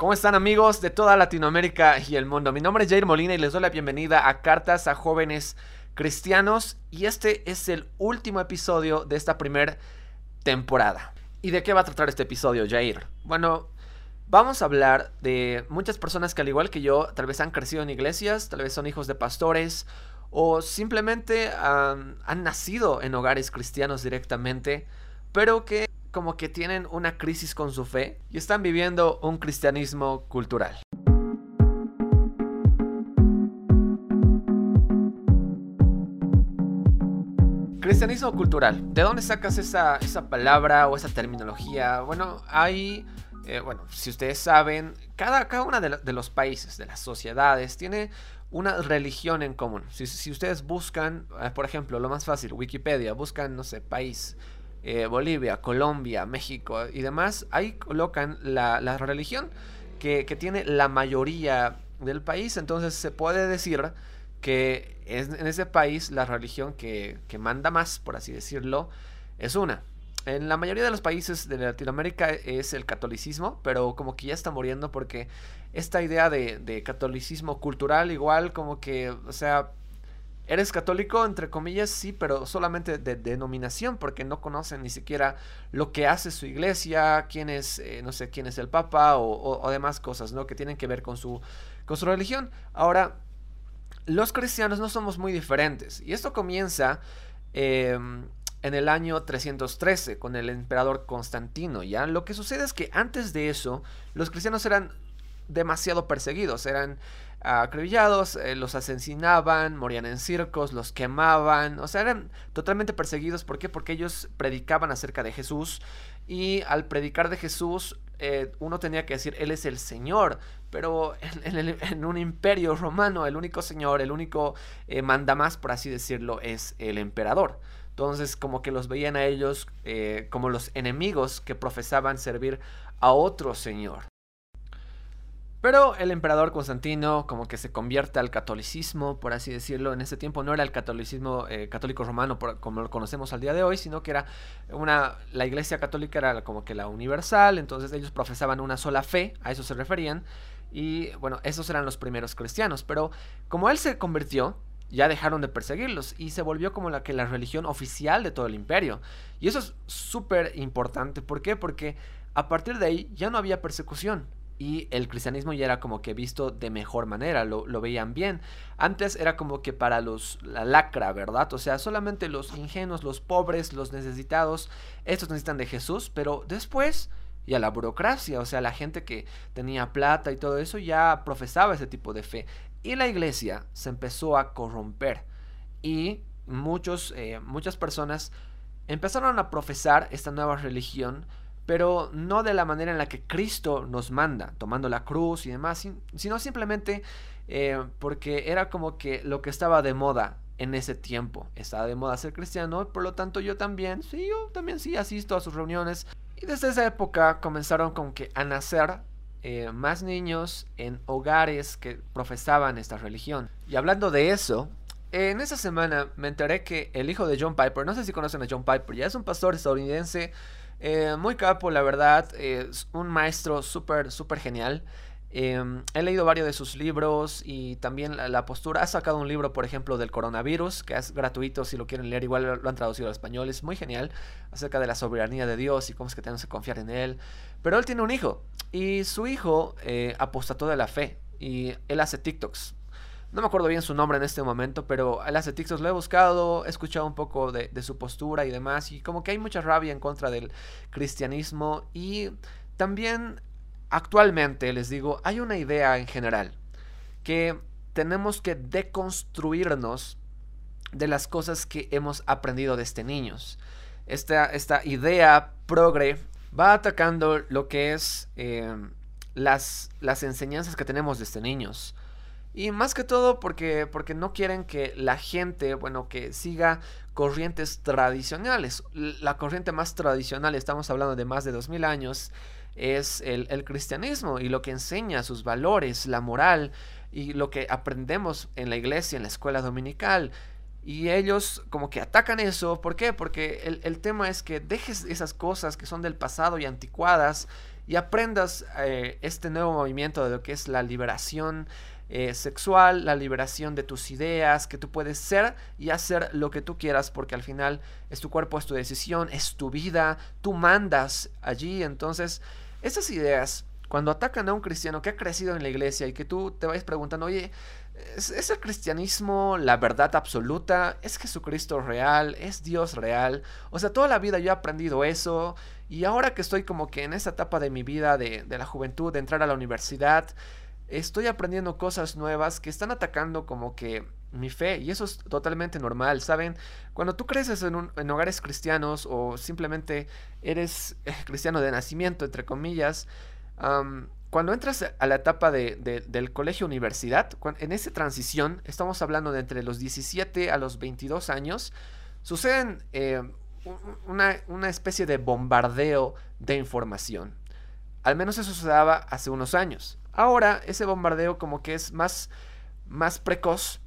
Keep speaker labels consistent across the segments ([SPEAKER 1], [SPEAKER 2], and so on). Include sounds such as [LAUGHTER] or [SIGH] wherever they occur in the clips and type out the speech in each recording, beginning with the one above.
[SPEAKER 1] ¿Cómo están amigos de toda Latinoamérica y el mundo? Mi nombre es Jair Molina y les doy la bienvenida a Cartas a Jóvenes Cristianos y este es el último episodio de esta primera temporada. ¿Y de qué va a tratar este episodio, Jair? Bueno, vamos a hablar de muchas personas que al igual que yo tal vez han crecido en iglesias, tal vez son hijos de pastores o simplemente han nacido en hogares cristianos directamente, pero que como que tienen una crisis con su fe y están viviendo un cristianismo cultural. Cristianismo cultural. ¿De dónde sacas esa, palabra o esa terminología? Bueno, hay, eh, bueno, si ustedes saben, cada, cada uno de, los países, de las sociedades, tiene una religión en común. Si, si ustedes buscan, eh, por ejemplo, lo más fácil, Wikipedia, buscan, no sé, país, eh, Bolivia, Colombia, México y demás, ahí colocan la, religión que, tiene la mayoría del país. Entonces se puede decir que en ese país la religión que, manda más, por así decirlo, es una. En la mayoría de los países de Latinoamérica es el catolicismo, pero como que ya está muriendo porque esta idea de, de catolicismo cultural igual como que, o sea, Eres católico, entre comillas, sí, pero solamente de denominación, porque no conocen ni siquiera lo que hace su iglesia, quién es, eh, no sé, quién es el papa o, demás cosas, ¿no? Que tienen que ver con su, con su religión. Ahora, los cristianos no somos muy diferentes. Y esto comienza em, en el año 313 con el emperador Constantino. ¿ya? Lo que sucede es que antes de eso, los cristianos eran demasiado perseguidos, eran acribillados, eh, los asesinaban, morían en circos, los quemaban, o sea, eran totalmente perseguidos. ¿Por qué? Porque ellos predicaban acerca de Jesús y al predicar de Jesús eh, uno tenía que decir, Él es el Señor, pero en, un imperio romano el único Señor, el único eh, mandamás, por así decirlo, es el emperador. Entonces como que los veían a ellos como los enemigos que profesaban servir a otro Señor. Pero el emperador Constantino como que se convierte al catolicismo, por así decirlo. En ese tiempo no era el catolicismo eh, católico romano como lo conocemos al día de hoy, sino que era una... La iglesia católica era como que la universal, entonces ellos profesaban una sola fe, a eso se referían. Y bueno, esos eran los primeros cristianos. Pero como él se convirtió, ya dejaron de perseguirlos y se volvió como la que la religión oficial de todo el imperio. Y eso es súper importante. ¿Por qué? Porque a partir de ahí ya no había persecución y el cristianismo ya era como que visto de mejor manera, lo, veían bien. Antes era como que para los la lacra, ¿verdad? O sea, solamente los ingenuos, los pobres, los necesitados, estos necesitan de Jesús, pero después ya la burocracia, o sea, la gente que tenía plata y todo eso ya profesaba ese tipo de fe. Y la iglesia se empezó a corromper y muchos, eh, muchas personas empezaron a profesar esta nueva religión pero no de la manera en la que Cristo nos manda, tomando la cruz y demás, sino simplemente eh, porque era como que lo que estaba de moda en ese tiempo. Estaba de moda ser cristiano, por lo tanto yo también, sí, yo también sí asisto a sus reuniones. Y desde esa época comenzaron como que a nacer eh, más niños en hogares que profesaban esta religión. Y hablando de eso, en esa semana me enteré que el hijo de John Piper, no sé si conocen a John Piper, ya es un pastor estadounidense eh, muy capo, la verdad. Es un maestro súper, súper genial. Em, he leído varios de sus libros y también la, postura. Ha sacado un libro, por ejemplo, del coronavirus, que es gratuito si lo quieren leer. Igual lo han traducido al español. Es muy genial acerca de la soberanía de Dios y cómo es que tenemos que confiar en Él. Pero él tiene un hijo y su hijo eh, apostató de la fe y él hace TikToks. No me acuerdo bien su nombre en este momento, pero él hace TikToks, lo he buscado, he escuchado un poco de, su postura y demás, y como que hay mucha rabia en contra del cristianismo y también actualmente, les digo, hay una idea en general que tenemos que deconstruirnos de las cosas que hemos aprendido desde niños. Esta, esta idea progre va atacando lo que es eh, las, las enseñanzas que tenemos desde niños. Y más que todo porque, porque no quieren que la gente, bueno, que siga corrientes tradicionales. La corriente más tradicional, estamos hablando de más de 2000 años, es el, el cristianismo y lo que enseña sus valores, la moral y lo que aprendemos en la iglesia, en la escuela dominical. Y ellos como que atacan eso. ¿Por qué? Porque el, el tema es que dejes esas cosas que son del pasado y anticuadas y aprendas eh, este nuevo movimiento de lo que es la liberación eh, sexual, la liberación de tus ideas, que tú puedes ser y hacer lo que tú quieras porque al final es tu cuerpo, es tu decisión, es tu vida, tú mandas allí, entonces esas ideas cuando atacan a un cristiano que ha crecido en la iglesia y que tú te vayas preguntando, oye, ¿Es, el cristianismo la verdad absoluta? ¿Es Jesucristo real? ¿Es Dios real? O sea, toda la vida yo he aprendido eso y ahora que estoy como que en esa etapa de mi vida, de, la juventud, de entrar a la universidad, estoy aprendiendo cosas nuevas que están atacando como que mi fe y eso es totalmente normal, ¿saben? Cuando tú creces en, en hogares cristianos o simplemente eres [LAUGHS] cristiano de nacimiento, entre comillas, cuando entras a la etapa del colegio-universidad, en esa transición, estamos hablando de entre los 17 a los 22 años, suceden eh, una, especie de bombardeo de información. Al menos eso se daba hace unos años. Ahora ese bombardeo como que es más, más precoz.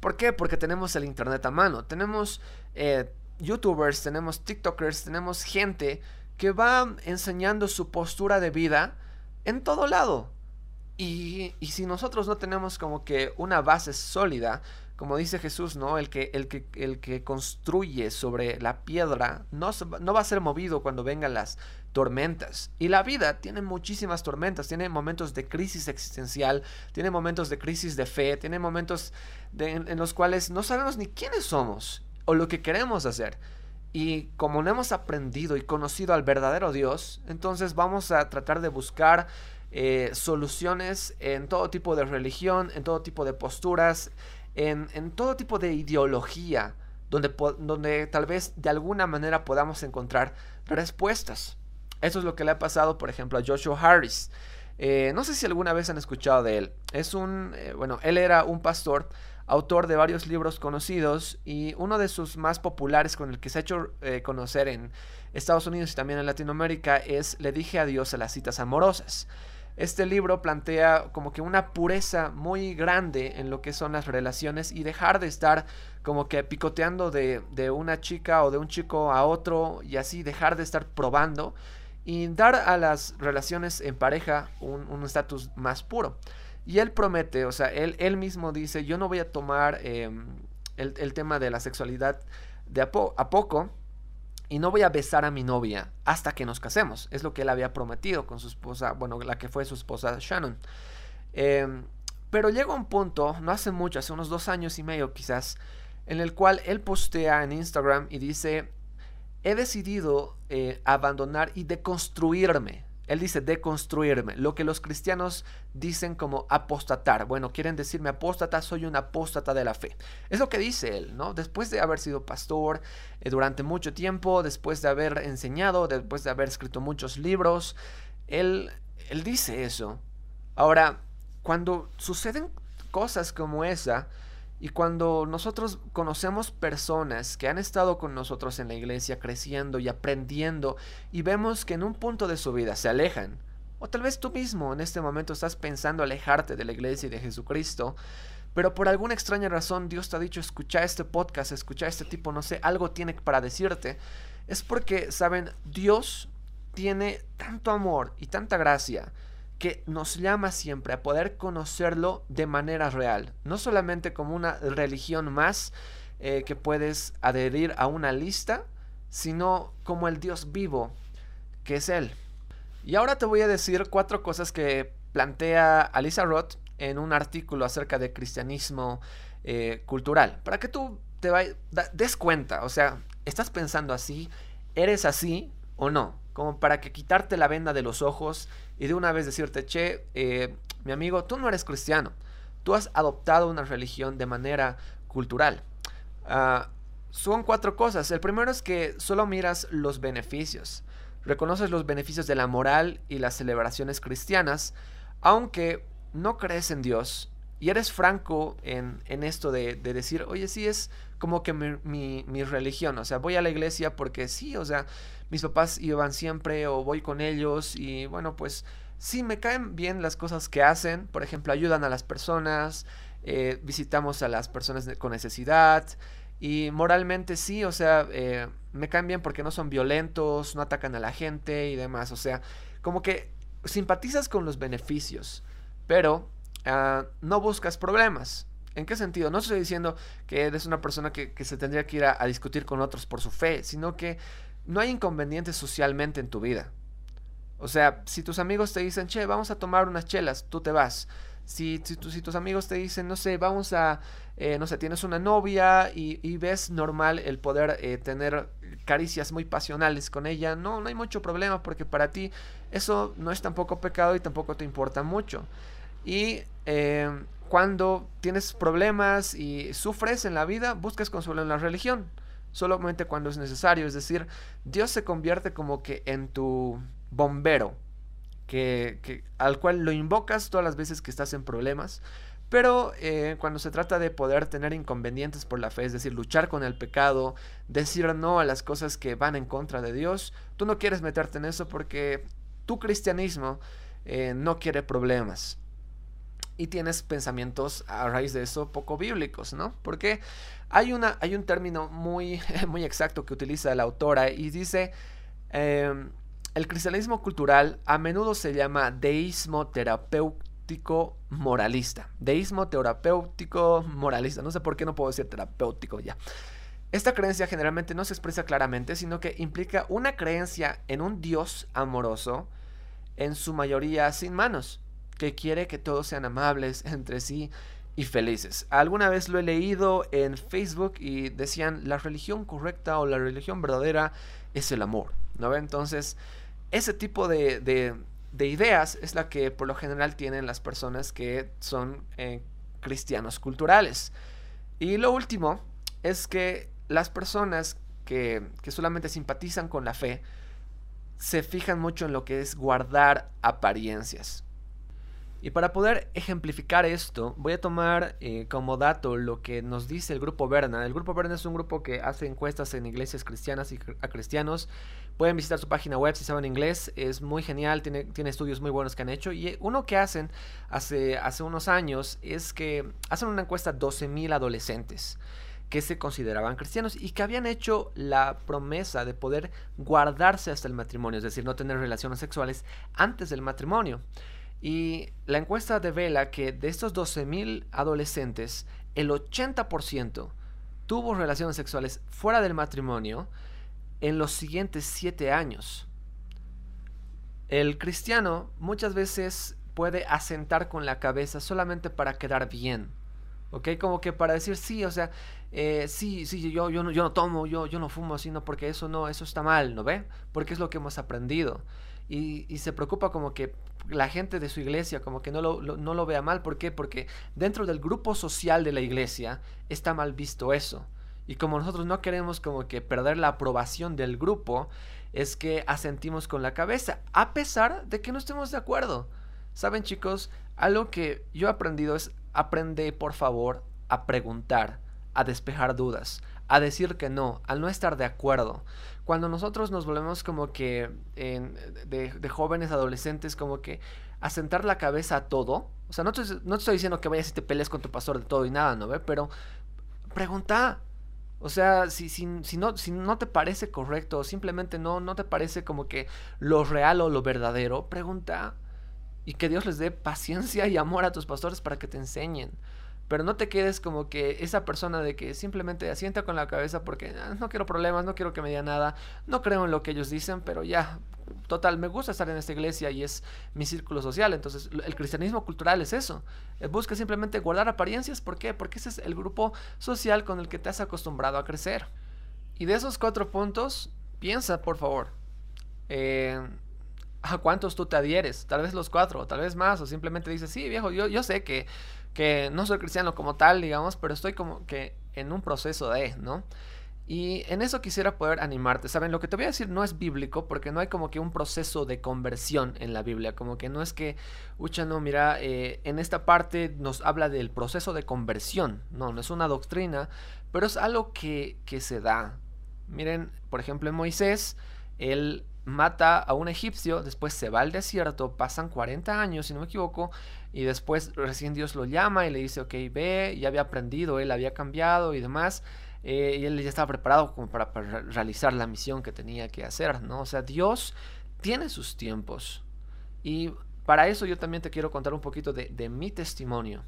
[SPEAKER 1] ¿Por qué? Porque tenemos el Internet a mano. Tenemos eh, youtubers, tenemos TikTokers, tenemos gente que va enseñando su postura de vida en todo lado. Y, si nosotros no tenemos como que una base sólida, como dice Jesús, ¿no? El que, el que, el que construye sobre la piedra no, no va a ser movido cuando vengan las tormentas. Y la vida tiene muchísimas tormentas, tiene momentos de crisis existencial, tiene momentos de crisis de fe, tiene momentos en los cuales no sabemos ni quiénes somos o lo que queremos hacer. Y como no hemos aprendido y conocido al verdadero Dios, entonces vamos a tratar de buscar eh, soluciones en todo tipo de religión, en todo tipo de posturas, en, todo tipo de ideología, donde, donde tal vez de alguna manera podamos encontrar respuestas. Eso es lo que le ha pasado, por ejemplo, a Joshua Harris. Eh, no sé si alguna vez han escuchado de él. Es un, eh, bueno, él era un pastor autor de varios libros conocidos y uno de sus más populares con el que se ha hecho eh, conocer en Estados Unidos y también en Latinoamérica es Le dije adiós a las citas amorosas. Este libro plantea como que una pureza muy grande en lo que son las relaciones y dejar de estar como que picoteando de, una chica o de un chico a otro y así dejar de estar probando y dar a las relaciones en pareja un estatus más puro. Y él promete, o sea, él, él mismo dice, yo no voy a tomar em, el, tema de la sexualidad de a, a, poco y no voy a besar a mi novia hasta que nos casemos. Es lo que él había prometido con su esposa, bueno, la que fue su esposa Shannon. Em, pero llega un punto, no hace mucho, hace unos dos años y medio quizás, en el cual él postea en Instagram y dice, he decidido eh, abandonar y deconstruirme él dice deconstruirme, lo que los cristianos dicen como apostatar. Bueno, quieren decirme apóstata, soy un apóstata de la fe. Es lo que dice él, ¿no? Después de haber sido pastor eh, durante mucho tiempo, después de haber enseñado, después de haber escrito muchos libros, él, él dice eso. Ahora, cuando suceden cosas como esa, y cuando nosotros conocemos personas que han estado con nosotros en la iglesia creciendo y aprendiendo y vemos que en un punto de su vida se alejan, o tal vez tú mismo en este momento estás pensando alejarte de la iglesia y de Jesucristo, pero por alguna extraña razón Dios te ha dicho escucha este podcast, escucha este tipo, no sé, algo tiene para decirte, es porque, saben, Dios tiene tanto amor y tanta gracia que nos llama siempre a poder conocerlo de manera real, no solamente como una religión más eh, que puedes adherir a una lista, sino como el Dios vivo que es Él. Y ahora te voy a decir cuatro cosas que plantea Alisa Roth en un artículo acerca de cristianismo eh, cultural, para que tú te des cuenta, o sea, ¿estás pensando así? ¿Eres así o no? Como para que quitarte la venda de los ojos y de una vez decirte, che, eh, mi amigo, tú no eres cristiano, tú has adoptado una religión de manera cultural. Ah, son cuatro cosas. El primero es que solo miras los beneficios. Reconoces los beneficios de la moral y las celebraciones cristianas, aunque no crees en Dios y eres franco en, esto de, decir, oye, sí es como que mi, mi, religión, o sea, voy a la iglesia porque sí, o sea, mis papás iban siempre o voy con ellos y bueno, pues sí, me caen bien las cosas que hacen, por ejemplo, ayudan a las personas, eh, visitamos a las personas con necesidad y moralmente sí, o sea, eh, me caen bien porque no son violentos, no atacan a la gente y demás, o sea, como que simpatizas con los beneficios, pero ah, no buscas problemas. ¿En qué sentido? No estoy diciendo que eres una persona que, se tendría que ir a, discutir con otros por su fe, sino que no hay inconvenientes socialmente en tu vida. O sea, si tus amigos te dicen, che, vamos a tomar unas chelas, tú te vas. Si, tus amigos te dicen, no sé, vamos a, eh, no sé, tienes una novia y, ves normal el poder eh, tener caricias muy pasionales con ella, no, no hay mucho problema porque para ti eso no es tampoco pecado y tampoco te importa mucho. Y eh, cuando tienes problemas y sufres en la vida, buscas consuelo en la religión, solamente cuando es necesario. Es decir, Dios se convierte como que en tu bombero, que, al cual lo invocas todas las veces que estás en problemas. Pero eh, cuando se trata de poder tener inconvenientes por la fe, es decir, luchar con el pecado, decir no a las cosas que van en contra de Dios, tú no quieres meterte en eso porque tu cristianismo eh, no quiere problemas y tienes pensamientos a raíz de eso poco bíblicos, ¿no? Porque hay, una, hay un término muy, [LAUGHS] muy exacto que utiliza la autora y dice, em, el cristianismo cultural a menudo se llama deísmo terapéutico moralista. Deísmo terapéutico moralista. No sé por qué no puedo decir terapéutico ya. Esta creencia generalmente no se expresa claramente, sino que implica una creencia en un Dios amoroso, en su mayoría sin manos que quiere que todos sean amables [LAUGHS] entre sí y felices. Alguna vez lo he leído en Facebook y decían la religión correcta o la religión verdadera es el amor, ¿no? Entonces, ese tipo de, de, ideas es la que por lo general tienen las personas que son eh, cristianos culturales. Y lo último es que las personas que, que solamente simpatizan con la fe se fijan mucho en lo que es guardar apariencias. Y para poder ejemplificar esto, voy a tomar eh, como dato lo que nos dice el grupo Berna. El grupo Berna es un grupo que hace encuestas en iglesias cristianas y a cristianos. Pueden visitar su página web si saben inglés, es muy genial, tiene, tiene estudios muy buenos que han hecho. Y uno que hacen hace, hace unos años es que hacen una encuesta a 12.000 adolescentes que se consideraban cristianos y que habían hecho la promesa de poder guardarse hasta el matrimonio, es decir, no tener relaciones sexuales antes del matrimonio. Y la encuesta devela que de estos 12.000 adolescentes, el 80% tuvo relaciones sexuales fuera del matrimonio en los siguientes 7 años. El cristiano muchas veces puede asentar con la cabeza solamente para quedar bien. ¿Ok? Como que para decir sí, o sea, eh, sí, sí, yo, yo, no, yo no tomo, yo, yo no fumo, sino porque eso no, eso está mal, ¿no ve? Porque es lo que hemos aprendido. Y, y se preocupa como que la gente de su iglesia como que no lo, no lo vea mal. ¿Por qué? Porque dentro del grupo social de la iglesia está mal visto eso. Y como nosotros no queremos como que perder la aprobación del grupo, es que asentimos con la cabeza, a pesar de que no estemos de acuerdo. Saben chicos, algo que yo he aprendido es aprende por favor a preguntar, a despejar dudas, a decir que no, al no estar de acuerdo cuando nosotros nos volvemos como que de, jóvenes, adolescentes, como que a sentar la cabeza a todo. O sea, no te, no estoy diciendo que vayas y te pelees con tu pastor de todo y nada, ¿no? ve? Pero pregunta. O sea, si, si, si, no, si no te parece correcto, simplemente no, no te parece como que lo real o lo verdadero, pregunta. Y que Dios les dé paciencia y amor a tus pastores para que te enseñen. Pero no te quedes como que esa persona de que simplemente asienta con la cabeza porque ah, no quiero problemas, no quiero que me diga nada, no creo en lo que ellos dicen, pero ya, total, me gusta estar en esta iglesia y es mi círculo social. Entonces, el cristianismo cultural es eso. Eh, busca simplemente guardar apariencias. ¿Por qué? Porque ese es el grupo social con el que te has acostumbrado a crecer. Y de esos cuatro puntos, piensa, por favor. Eh, ¿A cuántos tú te adhieres? Tal vez los cuatro, tal vez más, o simplemente dices, sí, viejo, yo, yo sé que que no soy cristiano como tal, digamos, pero estoy como que en un proceso de, ¿no? Y en eso quisiera poder animarte. Saben, lo que te voy a decir no es bíblico porque no hay como que un proceso de conversión en la Biblia. Como que no es que, ucha, no, mira, eh, en esta parte nos habla del proceso de conversión. No, no es una doctrina, pero es algo que, que se da. Miren, por ejemplo, en Moisés, él mata a un egipcio, después se va al desierto, pasan 40 años, si no me equivoco, y después recién Dios lo llama y le dice, ok, ve, ya había aprendido, él había cambiado y demás, eh, y él ya estaba preparado como para, realizar la misión que tenía que hacer, ¿no? O sea, Dios tiene sus tiempos, Y para eso yo también te quiero contar un poquito de, mi testimonio.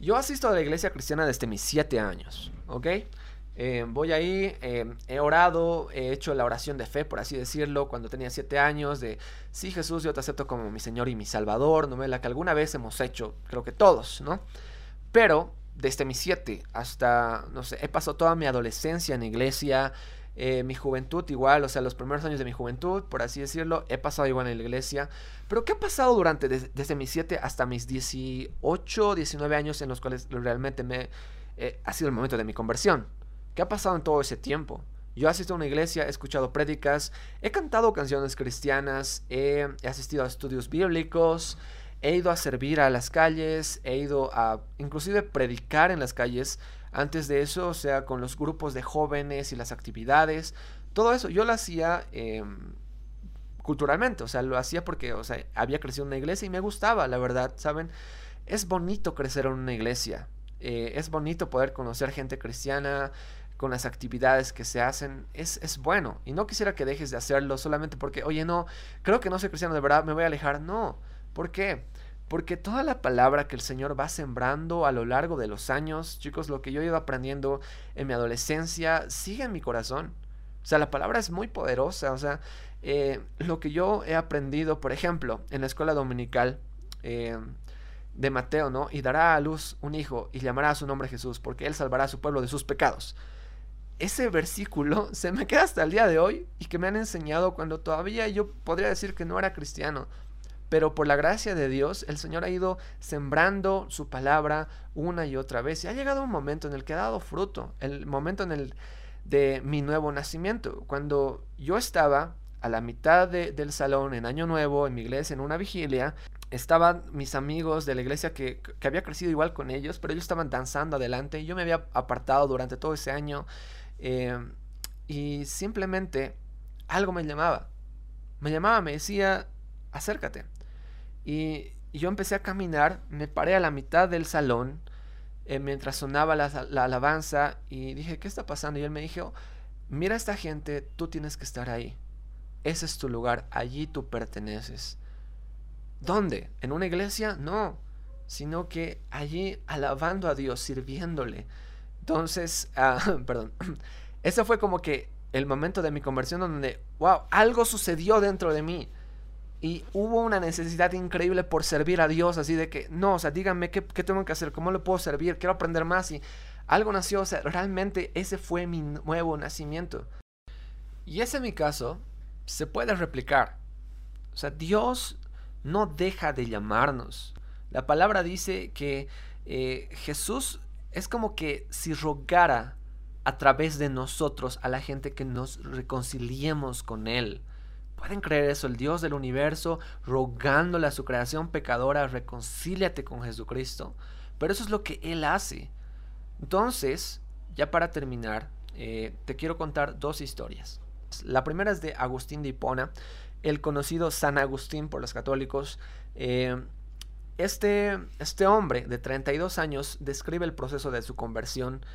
[SPEAKER 1] Yo asisto a la iglesia cristiana desde mis siete años, ¿ok? Eh, voy ahí, eh, he orado, he hecho la oración de fe, por así decirlo, cuando tenía siete años, de sí Jesús, yo te acepto como mi Señor y mi Salvador, ¿no? la que alguna vez hemos hecho, creo que todos, ¿no? Pero desde mis siete hasta, no sé, he pasado toda mi adolescencia en iglesia, eh, mi juventud igual, o sea, los primeros años de mi juventud, por así decirlo, he pasado igual en la iglesia. Pero ¿qué ha pasado durante, desde, mis 7 hasta mis 18, 19 años en los cuales realmente me, ha sido el momento de mi conversión? ¿Qué ha pasado en todo ese tiempo? Yo he asistido a una iglesia, he escuchado prédicas, he cantado canciones cristianas, he, he asistido a estudios bíblicos, he ido a servir a las calles, he ido a inclusive predicar en las calles, antes de eso, o sea, con los grupos de jóvenes y las actividades, todo eso yo lo hacía em, culturalmente, o sea, lo hacía porque, o sea, había crecido en una iglesia y me gustaba, la verdad, ¿saben? Es bonito crecer en una iglesia, eh, es bonito poder conocer gente cristiana, con las actividades que se hacen, es, es, bueno. Y no quisiera que dejes de hacerlo solamente porque, oye, no, creo que no soy cristiano de verdad, me voy a alejar. No. ¿Por qué? Porque toda la palabra que el Señor va sembrando a lo largo de los años, chicos, lo que yo he ido aprendiendo en mi adolescencia, sigue en mi corazón. O sea, la palabra es muy poderosa. O sea, eh, lo que yo he aprendido, por ejemplo, en la escuela dominical eh, de Mateo, ¿no? Y dará a luz un hijo y llamará a su nombre Jesús, porque él salvará a su pueblo de sus pecados. Ese versículo se me queda hasta el día de hoy y que me han enseñado cuando todavía yo podría decir que no era cristiano pero por la gracia de Dios, el Señor ha ido sembrando su palabra una y otra vez. Y ha llegado un momento en el que ha dado fruto, el momento en el de mi nuevo nacimiento. Cuando yo estaba a la mitad del salón en Año Nuevo, en mi iglesia, en una vigilia, estaban mis amigos de la iglesia que, había crecido igual con ellos, pero ellos estaban danzando adelante y yo me había apartado durante todo ese año eh, y simplemente algo me llamaba. Me llamaba, me decía, acércate. Y, yo empecé a caminar, me paré a la mitad del salón eh, mientras sonaba la, alabanza y dije, ¿qué está pasando? Y él me dijo, mira esta gente, tú tienes que estar ahí. Ese es tu lugar, allí tú perteneces. ¿Dónde? ¿En una iglesia? No, sino que allí alabando a Dios, sirviéndole. Entonces, [LAUGHS] ah, perdón, [CLEARS THROAT] ese fue como que el momento de mi conversión donde, wow, algo sucedió dentro de mí. Y hubo una necesidad increíble por servir a Dios, así de que, no, o sea, díganme qué, tengo que hacer, cómo le puedo servir, quiero aprender más. Y algo nació, o sea, realmente ese fue mi nuevo nacimiento. Y ese en mi caso se puede replicar. O sea, Dios no deja de llamarnos. La palabra dice que eh, Jesús es como que si rogara a través de nosotros a la gente que nos reconciliemos con Él. ¿Pueden creer eso? El Dios del universo rogándole a su creación pecadora, reconcíliate con Jesucristo. Pero eso es lo que Él hace. Entonces, ya para terminar, eh, te quiero contar dos historias. La primera es de Agustín de Hipona, el conocido San Agustín por los católicos. Eh, este, este hombre de 32 años describe el proceso de su conversión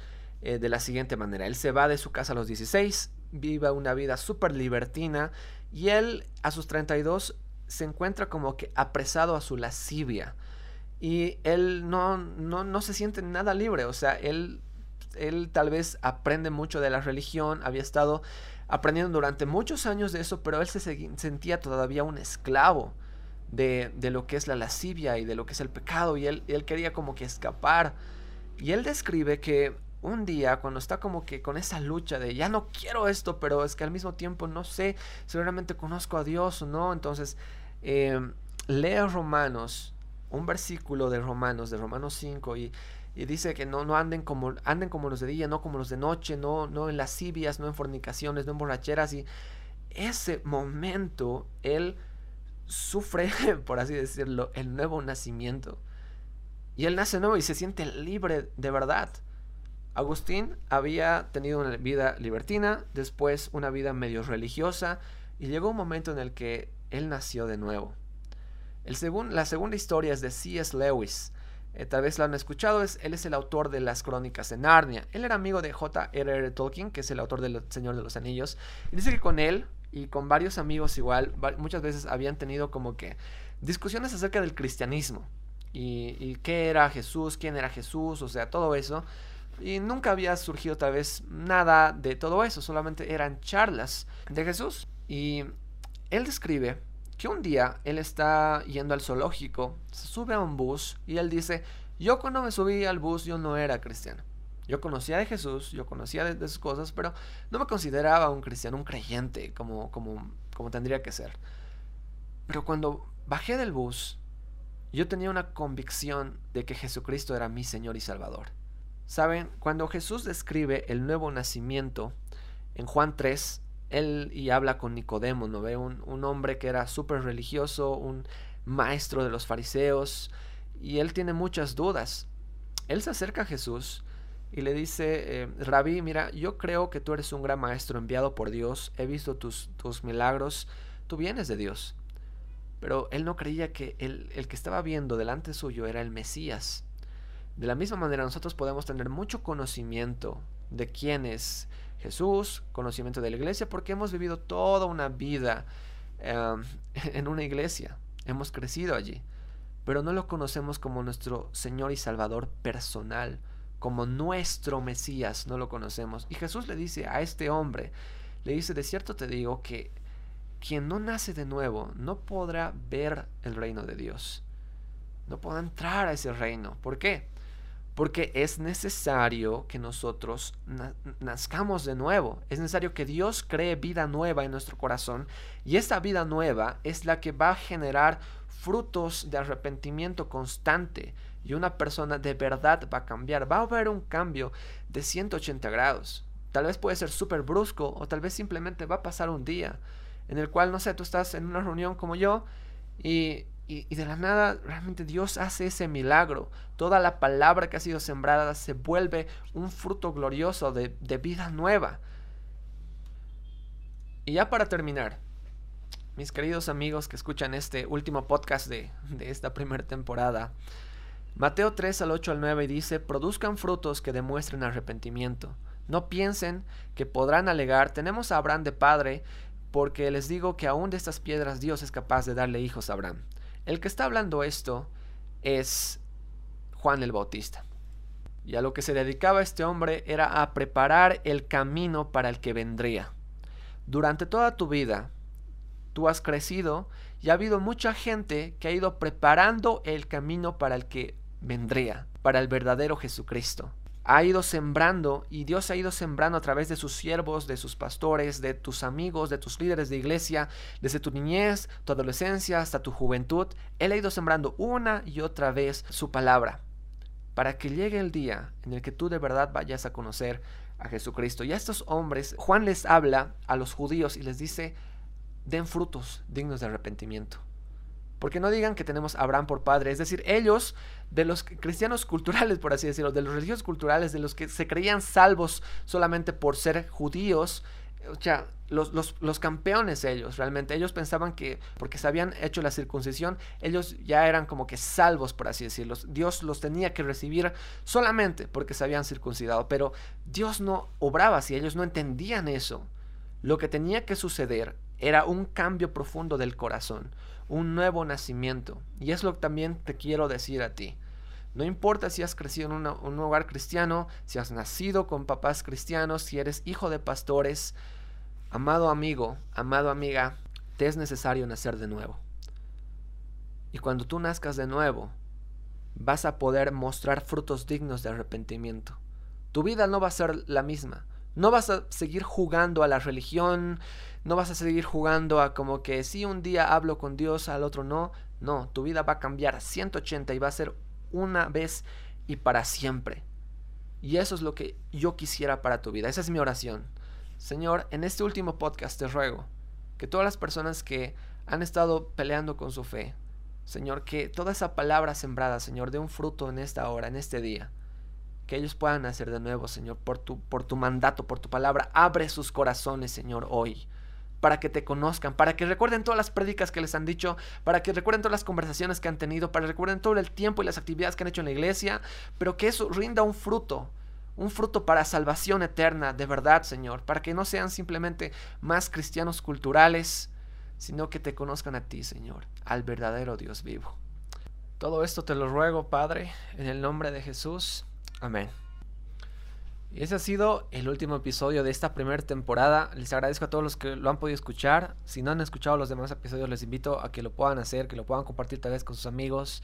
[SPEAKER 1] eh, de la siguiente manera. Él se va de su casa a los 16, vive una vida súper libertina y él a sus 32 se encuentra como que apresado a su lascivia. Y él no, no, no se siente nada libre. O sea, él, él tal vez aprende mucho de la religión. Había estado aprendiendo durante muchos años de eso, pero él se sentía todavía un esclavo de, de, lo que es la lascivia y de lo que es el pecado. Y él, él quería como que escapar. Y él describe que un día cuando está como que con esa lucha de ya no quiero esto, pero es que al mismo tiempo no sé si realmente conozco a Dios o no, entonces eh, leo Romanos, un versículo de Romanos, de Romanos 5 y, dice que no, no anden como anden como los de día, no como los de noche, no, no en lascivias, no en fornicaciones, no en borracheras y ese momento él sufre, [LAUGHS] por así decirlo, el nuevo nacimiento. Y él nace nuevo y se siente libre de verdad. Agustín había tenido una vida libertina, después una vida medio religiosa, y llegó un momento en el que él nació de nuevo. El la segunda historia es de C.S. Lewis. Eh, tal vez lo han escuchado, es, él es el autor de las crónicas de Narnia. Él era amigo de J.R.R. Tolkien, que es el autor del Señor de los Anillos. Y dice que con él y con varios amigos igual, muchas veces habían tenido como que discusiones acerca del cristianismo y, qué era Jesús, quién era Jesús, o sea, todo eso. Y nunca había surgido tal vez nada de todo eso, solamente eran charlas de Jesús. Y él describe que un día él está yendo al zoológico, se sube a un bus y él dice, yo cuando me subí al bus yo no era cristiano. Yo conocía de Jesús, yo conocía de, sus cosas, pero no me consideraba un cristiano, un creyente como, como, como tendría que ser. Pero cuando bajé del bus, yo tenía una convicción de que Jesucristo era mi Señor y Salvador. Saben, cuando Jesús describe el nuevo nacimiento en Juan 3, él y habla con Nicodemo, ¿no ve? Un, un hombre que era súper religioso, un maestro de los fariseos, y él tiene muchas dudas. Él se acerca a Jesús y le dice, eh, Rabí, mira, yo creo que tú eres un gran maestro enviado por Dios, he visto tus, tus milagros, tú vienes de Dios. Pero él no creía que el, el que estaba viendo delante suyo era el Mesías. De la misma manera nosotros podemos tener mucho conocimiento de quién es Jesús, conocimiento de la iglesia, porque hemos vivido toda una vida em, [LAUGHS] en una iglesia, hemos crecido allí, pero no lo conocemos como nuestro Señor y Salvador personal, como nuestro Mesías, no lo conocemos. Y Jesús le dice a este hombre, le dice, de cierto te digo que quien no nace de nuevo no podrá ver el reino de Dios, no podrá entrar a ese reino. ¿Por qué? Porque es necesario que nosotros nazcamos de nuevo. Es necesario que Dios cree vida nueva en nuestro corazón. Y esta vida nueva es la que va a generar frutos de arrepentimiento constante. Y una persona de verdad va a cambiar. Va a haber un cambio de 180 grados. Tal vez puede ser súper brusco o tal vez simplemente va a pasar un día en el cual, no sé, tú estás en una reunión como yo y y, de la nada realmente Dios hace ese milagro. Toda la palabra que ha sido sembrada se vuelve un fruto glorioso de, vida nueva. Y ya para terminar, mis queridos amigos que escuchan este último podcast de, de esta primera temporada, Mateo 3 al 8 al 9 dice, produzcan frutos que demuestren arrepentimiento. No piensen que podrán alegar, tenemos a Abraham de padre, porque les digo que aún de estas piedras Dios es capaz de darle hijos a Abraham. El que está hablando esto es Juan el Bautista. Y a lo que se dedicaba este hombre era a preparar el camino para el que vendría. Durante toda tu vida, tú has crecido y ha habido mucha gente que ha ido preparando el camino para el que vendría, para el verdadero Jesucristo ha ido sembrando y Dios ha ido sembrando a través de sus siervos, de sus pastores, de tus amigos, de tus líderes de iglesia, desde tu niñez, tu adolescencia hasta tu juventud. Él ha ido sembrando una y otra vez su palabra para que llegue el día en el que tú de verdad vayas a conocer a Jesucristo. Y a estos hombres, Juan les habla a los judíos y les dice, den frutos dignos de arrepentimiento. Porque no digan que tenemos a Abraham por padre. Es decir, ellos, de los cristianos culturales, por así decirlo, de los religiosos culturales, de los que se creían salvos solamente por ser judíos, o sea, los, los, campeones ellos, realmente. Ellos pensaban que porque se habían hecho la circuncisión, ellos ya eran como que salvos, por así decirlo. Dios los tenía que recibir solamente porque se habían circuncidado. Pero Dios no obraba así, ellos no entendían eso. Lo que tenía que suceder era un cambio profundo del corazón un nuevo nacimiento. Y es lo que también te quiero decir a ti. No importa si has crecido en un hogar cristiano, si has nacido con papás cristianos, si eres hijo de pastores, amado amigo, amado amiga, te es necesario nacer de nuevo. Y cuando tú nazcas de nuevo, vas a poder mostrar frutos dignos de arrepentimiento. Tu vida no va a ser la misma. No vas a seguir jugando a la religión, no vas a seguir jugando a como que si un día hablo con Dios, al otro no. No, tu vida va a cambiar 180 y va a ser una vez y para siempre. Y eso es lo que yo quisiera para tu vida. Esa es mi oración. Señor, en este último podcast te ruego que todas las personas que han estado peleando con su fe, Señor, que toda esa palabra sembrada, Señor, dé un fruto en esta hora, en este día. Que ellos puedan nacer de nuevo, Señor, por tu, por tu mandato, por tu palabra. Abre sus corazones, Señor, hoy para que te conozcan, para que recuerden todas las prédicas que les han dicho, para que recuerden todas las conversaciones que han tenido, para que recuerden todo el tiempo y las actividades que han hecho en la iglesia, pero que eso rinda un fruto, un fruto para salvación eterna, de verdad, Señor, para que no sean simplemente más cristianos culturales, sino que te conozcan a ti, Señor, al verdadero Dios vivo. Todo esto te lo ruego, Padre, en el nombre de Jesús. Amén. Y ese ha sido el último episodio de esta primera temporada. Les agradezco a todos los que lo han podido escuchar. Si no han escuchado los demás episodios, les invito a que lo puedan hacer, que lo puedan compartir tal vez con sus amigos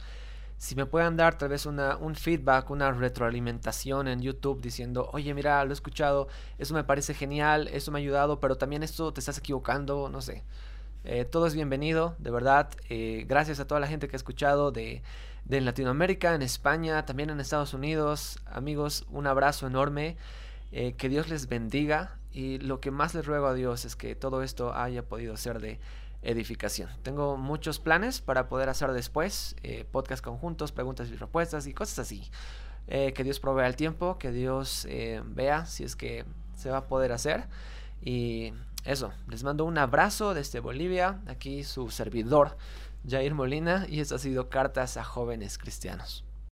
[SPEAKER 1] si me puedan dar tal vez una, un feedback, una retroalimentación en YouTube diciendo, oye, mira, lo he escuchado, eso me parece genial, eso me ha ayudado, pero también esto te estás equivocando, no sé. Eh, todo es bienvenido, de verdad. Eh, gracias a toda la gente que ha escuchado de, de Latinoamérica, en España, también en Estados Unidos. Amigos, un abrazo enorme. Eh, que Dios les bendiga. Y lo que más les ruego a Dios es que todo esto haya podido ser de edificación. Tengo muchos planes para poder hacer después, podcast conjuntos, preguntas y respuestas y cosas así. Que Dios provea el tiempo, que Dios vea si es que se va a poder hacer. Y eso, les mando un abrazo desde Bolivia, aquí su servidor Jair Molina y esto ha sido Cartas a Jóvenes Cristianos.